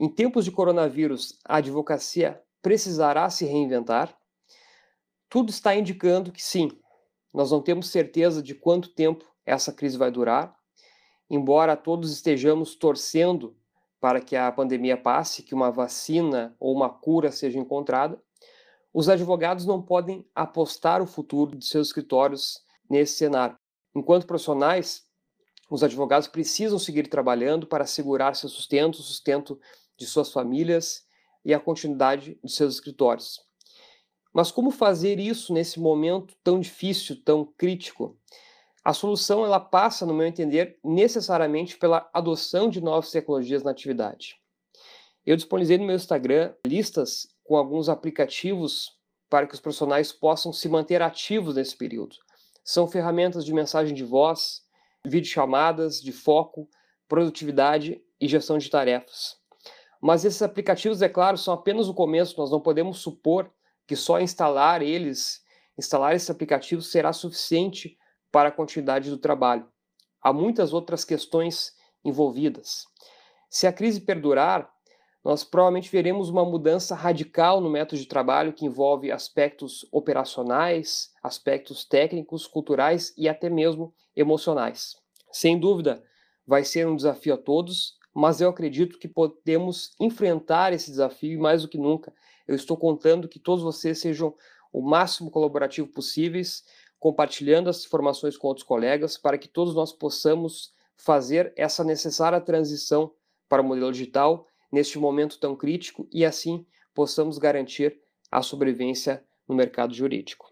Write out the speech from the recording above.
Em tempos de coronavírus, a advocacia precisará se reinventar? Tudo está indicando que sim. Nós não temos certeza de quanto tempo essa crise vai durar, embora todos estejamos torcendo para que a pandemia passe, que uma vacina ou uma cura seja encontrada, os advogados não podem apostar o futuro de seus escritórios nesse cenário. Enquanto profissionais, os advogados precisam seguir trabalhando para assegurar seu sustento, o sustento de suas famílias e a continuidade de seus escritórios. Mas como fazer isso nesse momento tão difícil, tão crítico? A solução ela passa, no meu entender, necessariamente pela adoção de novas tecnologias na atividade. Eu disponibilizei no meu Instagram listas com alguns aplicativos para que os profissionais possam se manter ativos nesse período. São ferramentas de mensagem de voz, videochamadas, de foco, produtividade e gestão de tarefas. Mas esses aplicativos, é claro, são apenas o começo, nós não podemos supor que só instalar eles, instalar esses aplicativos será suficiente para a continuidade do trabalho. Há muitas outras questões envolvidas. Se a crise perdurar, nós provavelmente veremos uma mudança radical no método de trabalho que envolve aspectos operacionais, aspectos técnicos, culturais e até mesmo emocionais. Sem dúvida, vai ser um desafio a todos, mas eu acredito que podemos enfrentar esse desafio mais do que nunca, eu estou contando que todos vocês sejam o máximo colaborativo possíveis, compartilhando as informações com outros colegas, para que todos nós possamos fazer essa necessária transição para o modelo digital neste momento tão crítico e assim possamos garantir a sobrevivência no mercado jurídico.